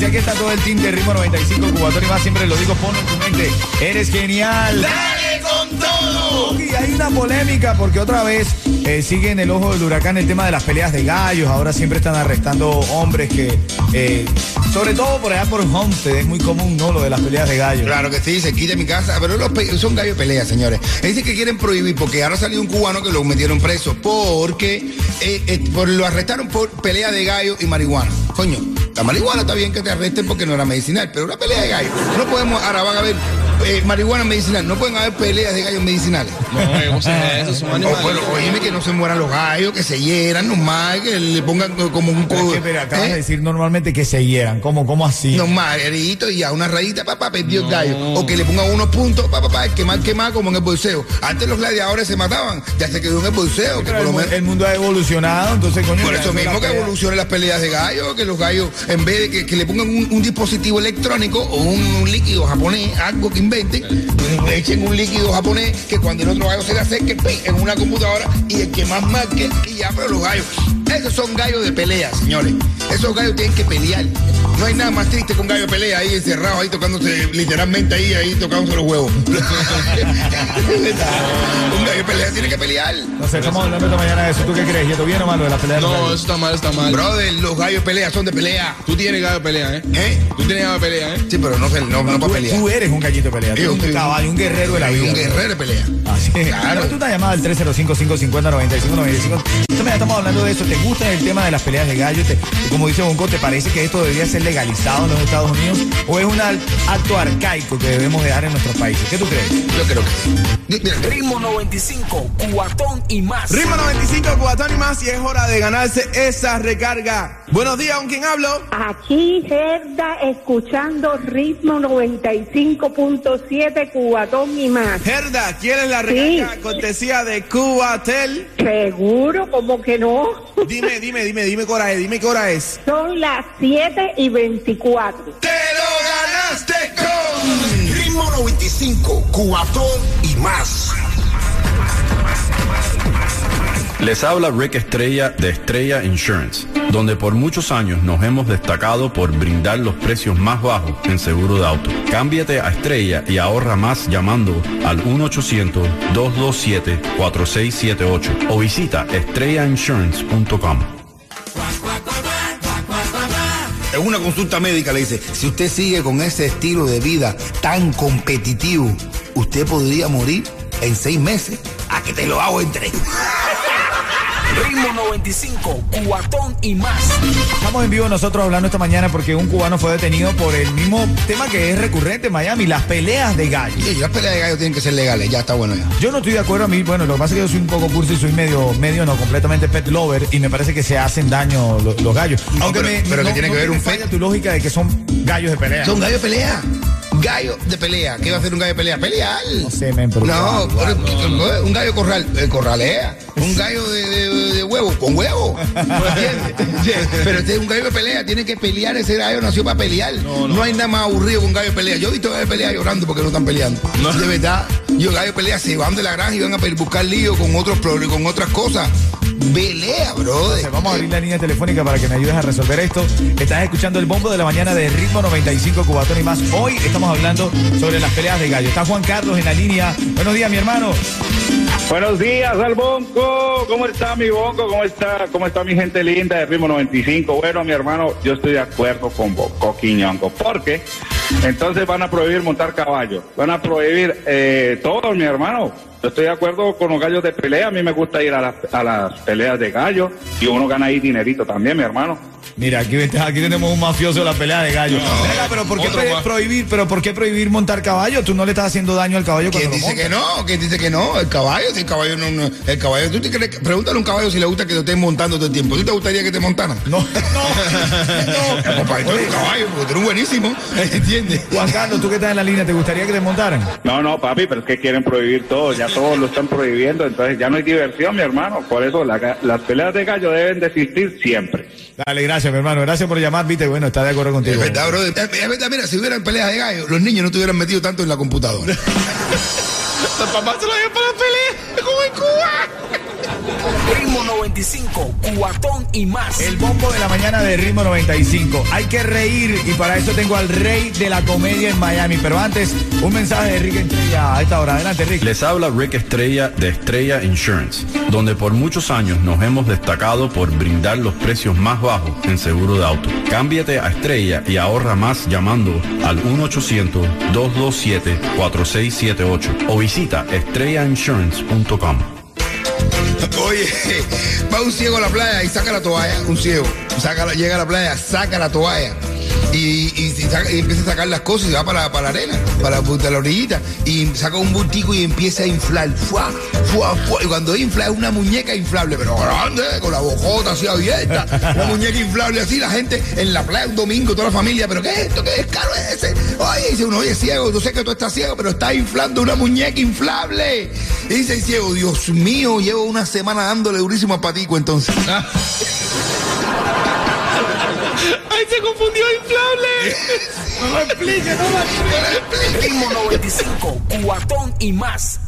Y aquí está todo el team de Ritmo 95, cuatón y más. Siempre lo digo, ponlo en tu mente. Eres genial. ¡Dale con todo! Y hay una polémica porque otra vez eh, sigue en el ojo del huracán el tema de las peleas de gallos. Ahora siempre están arrestando hombres que, eh, sobre todo por allá por Homestead, es muy común, ¿no? Lo de las peleas de gallos. Claro que sí, se quita mi casa, pero los son gallos de pelea, señores. Dicen que quieren prohibir, porque ahora salió un cubano que lo metieron preso, porque eh, eh, por- lo arrestaron por pelea de gallo y marihuana. Coño, la marihuana está bien que te arresten porque no era medicinal, pero una pelea de gallo. No podemos, a haber eh, marihuana medicinal, no pueden haber peleas de gallos medicinales. No, o sea, esos son O, animales. bueno, oíme que no se mueran los gallos, que se hieran nomás, que le pongan como un Pero es co- que, pero acabas ¿eh? de decir normalmente que se hieran. ¿Cómo, cómo así? Nomás, herito y a una rayita, papá, perdió el gallo. O que le pongan unos puntos, papá, papá, quemar, quemar, como en el bolseo. Antes los gladiadores se mataban, ya se quedó en el bolseo, que Pero por el, lo mu- menos. el mundo ha evolucionado, entonces, coño. Por ya eso mismo que evolucionen las peleas de gallo, que los gallos, en vez de que, que le pongan un, un dispositivo electrónico o un, un líquido japonés, algo que inventen, le echen un líquido japonés que cuando el otro gallo se le acerque, ¡pi! en una computadora y el que más marque, y ya, pero los gallos. Esos son gallos de pelea, señores. Esos gallos tienen que pelear. No hay nada más triste que un gallo de pelea ahí encerrado, ahí tocándose, literalmente ahí, ahí tocándose los huevos. un gallo de pelea tiene que pelear. No sé, estamos hablando esta mañana de eso. ¿Tú qué crees? ¿Yeto bien o malo de las peleas de No, eso está mal, está mal. Brother, los gallos de pelea son de pelea. Tú tienes gallo de pelea, ¿eh? ¿Eh? Tú tienes gallo de pelea, ¿eh? Sí, pero no, se- no, no tú, para pelear. tú eres un gallito de pelea. Tú eres un caballo, un guerrero de la vida. un guerrero de pelea. Así es. Claro. Pero tú una llamada al 305-550-9595. Esta mañana estamos hablando de eso. ¿Te gusta el tema de las peleas de gallos? Te- como dice Bonco, ¿te parece que esto debería ser legalizado en los Estados Unidos? ¿O es un acto arcaico que debemos dejar en nuestros países? ¿Qué tú crees? Yo creo que sí. Ritmo 95, cuatón y más. Ritmo 95, cuatón y más, y es hora de ganarse esa recarga. Buenos días, ¿con quién hablo? Aquí Gerda escuchando ritmo 95.7 Cubatón y más. Gerda, ¿quieres la recarga Sí. cortesía de Cubatel? Seguro, como que no. Dime, dime, dime, dime qué hora es, dime qué hora es. Son las 7 y 24. ¡Te lo ganaste con Ritmo 95, Cubatón y más. Les habla Rick Estrella de Estrella Insurance, donde por muchos años nos hemos destacado por brindar los precios más bajos en seguro de auto. Cámbiate a Estrella y ahorra más llamando al 1-800-227-4678 o visita estrellainsurance.com. En una consulta médica le dice, si usted sigue con ese estilo de vida tan competitivo, usted podría morir en seis meses. A que te lo hago en tres. Ritmo 95, cuatón y más. Estamos en vivo nosotros hablando esta mañana porque un cubano fue detenido por el mismo tema que es recurrente en Miami, las peleas de gallos. Y las peleas de gallo tienen que ser legales, ya está bueno ya. Yo no estoy de acuerdo a mí, bueno, lo que pasa es que yo soy un poco cursi y soy medio, medio no, completamente pet lover y me parece que se hacen daño lo- los gallos. Aunque pero- me, pero que tiene que ver un pet. tu lógica de que son gallos de pelea. Son gallos de pelea. Gallo de pelea. ¿Qué va a hacer un gallo de pelea? Pelear. No sé, men, pero- No, pero- un gallo corral, eh, corralea. Un gallo de, de- de huevo, con huevo. Pero este es un gallo de pelea, tiene que pelear. Ese gallo nació para pelear. No, hay nada más aburrido que un gallo de pelea. Yo he visto gallos de pelea llorando porque no están peleando. De verdad, yo gallo de pelea se van de la granja y van a buscar lío con otros con otras cosas. Pelea, brother. Vamos a abrir la línea telefónica para que me ayudes a resolver esto. Estás escuchando el bombo de la mañana de Ritmo 95 Cubatón y más. Hoy estamos hablando sobre las peleas de gallo. Está Juan Carlos en la línea. Buenos días, mi hermano. Buenos días, al Bonco. ¿Cómo está mi Bonco? ¿Cómo está, ¿Cómo está mi gente linda de Ritmo 95? Bueno, mi hermano, yo estoy de acuerdo con Bonco Quiñongo, porque entonces van a prohibir montar caballos, van a prohibir eh, todo, mi hermano. Yo estoy de acuerdo con los gallos de pelea, a mí me gusta ir a las, a las peleas de gallos y uno gana ahí dinerito también, mi hermano. Mira, aquí, aquí tenemos un mafioso de la pelea de gallo. Venga, pero ¿por qué prohibir? Pero ¿por qué prohibir montar caballo? Tú no le estás haciendo daño al caballo ¿Quién cuando lo dice montas. que no? ¿Quién dice que no? El caballo, si el caballo no, no- el caballo, ¿tú te crees pregúntale a un caballo si le gusta que te estén montando todo el tiempo. ¿Tú te gustaría que te montaran? No, no, Ya, papá, tú eres un caballo, porque tú eres buenísimo, ¿entiendes? Juan Carlos, tú que estás en la línea, ¿te gustaría que te montaran? No, no, papi, pero es que quieren prohibir todo, ya todos lo están prohibiendo, entonces ya no hay diversión, mi hermano. Por eso la las peleas de gallo deben de existir siempre. Dale, gracias, mi hermano. Gracias por llamar, viste. Bueno, está de acuerdo Es contigo. verdad, bro. Es es verdad, mira, si hubieran peleas de gallo, los niños no te hubieran metido tanto en la computadora. Los papás se lo llevan para la pelea. Ritmo 95, cuatón y más. El bombo de la mañana de Ritmo 95. Hay que reír y para eso tengo al rey de la comedia en Miami. Pero antes, un mensaje de Rick Estrella a esta hora. Adelante, Rick. Les habla Rick Estrella de Estrella Insurance, donde por muchos años nos hemos destacado por brindar los precios más bajos en seguro de auto. Cámbiate a Estrella y ahorra más llamando al 1-800-227-4678 o visita estrellainsurance.com. Oye, va un ciego a la playa y saca la toalla, un ciego. Llega a la playa, saca la toalla. Y, empieza a sacar las cosas y va para, para la arena, para, para la orillita. Y saca un bultico y empieza a inflar. Fuá, fuá, fuá. Y cuando infla es una muñeca inflable, pero grande, con la bocota así abierta. Una muñeca inflable así, la gente en la playa un domingo, toda la familia. ¿Pero qué es esto? ¿Qué es caro ese? Oye, dice uno, oye, ciego, yo sé que tú estás ciego, pero está inflando una muñeca inflable. Y dice el ciego, Dios mío, llevo una semana dándole durísimo a patico entonces. ¡Ay, se confundió inflable! No lo explique, no lo explique. Ritmo 95, cuatón y más.